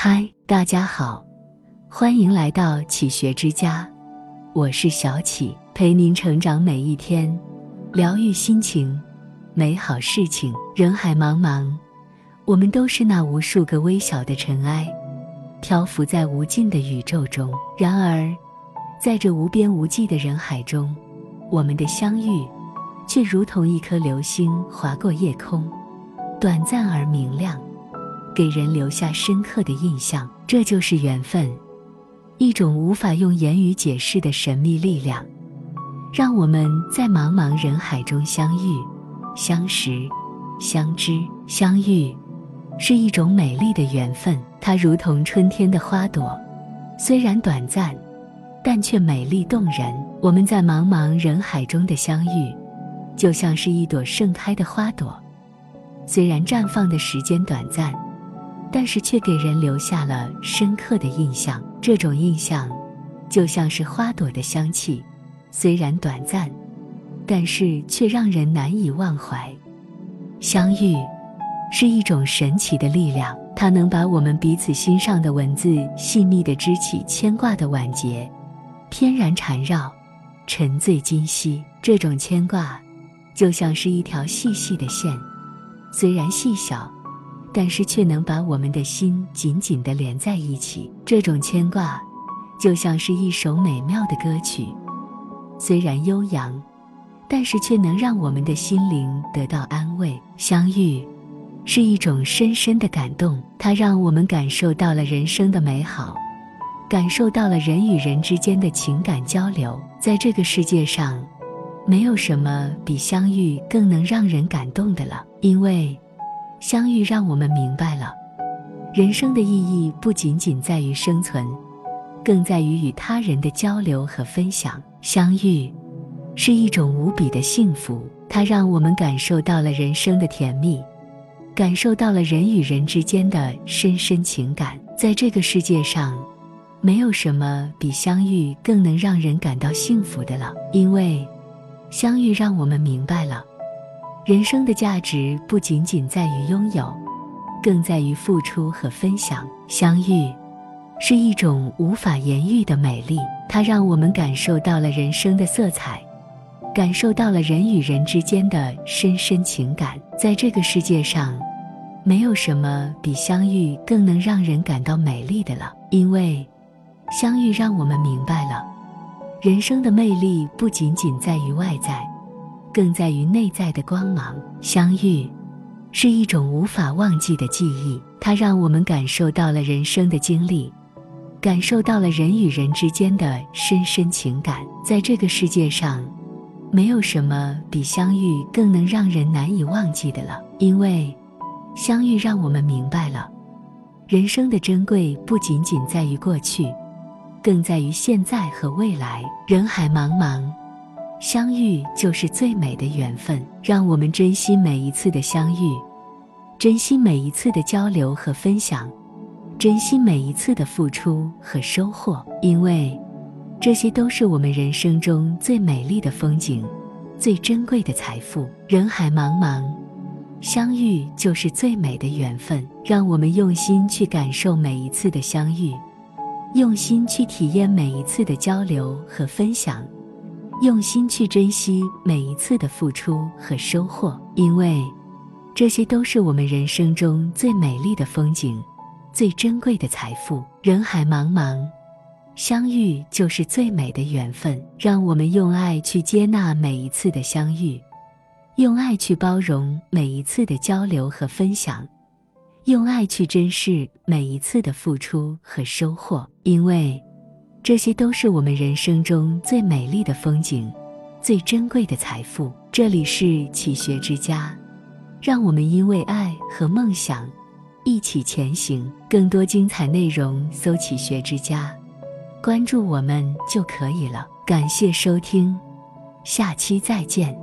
嗨，大家好，欢迎来到启学之家，我是小启，陪您成长每一天，疗愈心情，美好事情。人海茫茫，我们都是那无数个微小的尘埃，漂浮在无尽的宇宙中。然而，在这无边无际的人海中，我们的相遇，却如同一颗流星划过夜空，短暂而明亮。给人留下深刻的印象，这就是缘分，一种无法用言语解释的神秘力量，让我们在茫茫人海中相遇、相识、相知、相遇，是一种美丽的缘分。它如同春天的花朵，虽然短暂，但却美丽动人。我们在茫茫人海中的相遇，就像是一朵盛开的花朵，虽然绽放的时间短暂。但是却给人留下了深刻的印象。这种印象，就像是花朵的香气，虽然短暂，但是却让人难以忘怀。相遇是一种神奇的力量，它能把我们彼此心上的文字细密的织起牵挂的晚节，翩然缠绕，沉醉今夕。这种牵挂，就像是一条细细的线，虽然细小。但是却能把我们的心紧紧地连在一起，这种牵挂，就像是一首美妙的歌曲，虽然悠扬，但是却能让我们的心灵得到安慰。相遇，是一种深深的感动，它让我们感受到了人生的美好，感受到了人与人之间的情感交流。在这个世界上，没有什么比相遇更能让人感动的了，因为。相遇让我们明白了，人生的意义不仅仅在于生存，更在于与他人的交流和分享。相遇是一种无比的幸福，它让我们感受到了人生的甜蜜，感受到了人与人之间的深深情感。在这个世界上，没有什么比相遇更能让人感到幸福的了，因为相遇让我们明白了。人生的价值不仅仅在于拥有，更在于付出和分享。相遇是一种无法言喻的美丽，它让我们感受到了人生的色彩，感受到了人与人之间的深深情感。在这个世界上，没有什么比相遇更能让人感到美丽的了，因为相遇让我们明白了，人生的魅力不仅仅在于外在。更在于内在的光芒。相遇，是一种无法忘记的记忆，它让我们感受到了人生的经历，感受到了人与人之间的深深情感。在这个世界上，没有什么比相遇更能让人难以忘记的了，因为相遇让我们明白了，人生的珍贵不仅仅在于过去，更在于现在和未来。人海茫茫。相遇就是最美的缘分，让我们珍惜每一次的相遇，珍惜每一次的交流和分享，珍惜每一次的付出和收获，因为这些都是我们人生中最美丽的风景，最珍贵的财富。人海茫茫，相遇就是最美的缘分，让我们用心去感受每一次的相遇，用心去体验每一次的交流和分享。用心去珍惜每一次的付出和收获，因为这些都是我们人生中最美丽的风景，最珍贵的财富。人海茫茫，相遇就是最美的缘分。让我们用爱去接纳每一次的相遇，用爱去包容每一次的交流和分享，用爱去珍视每一次的付出和收获，因为。这些都是我们人生中最美丽的风景，最珍贵的财富。这里是启学之家，让我们因为爱和梦想一起前行。更多精彩内容，搜“启学之家”，关注我们就可以了。感谢收听，下期再见。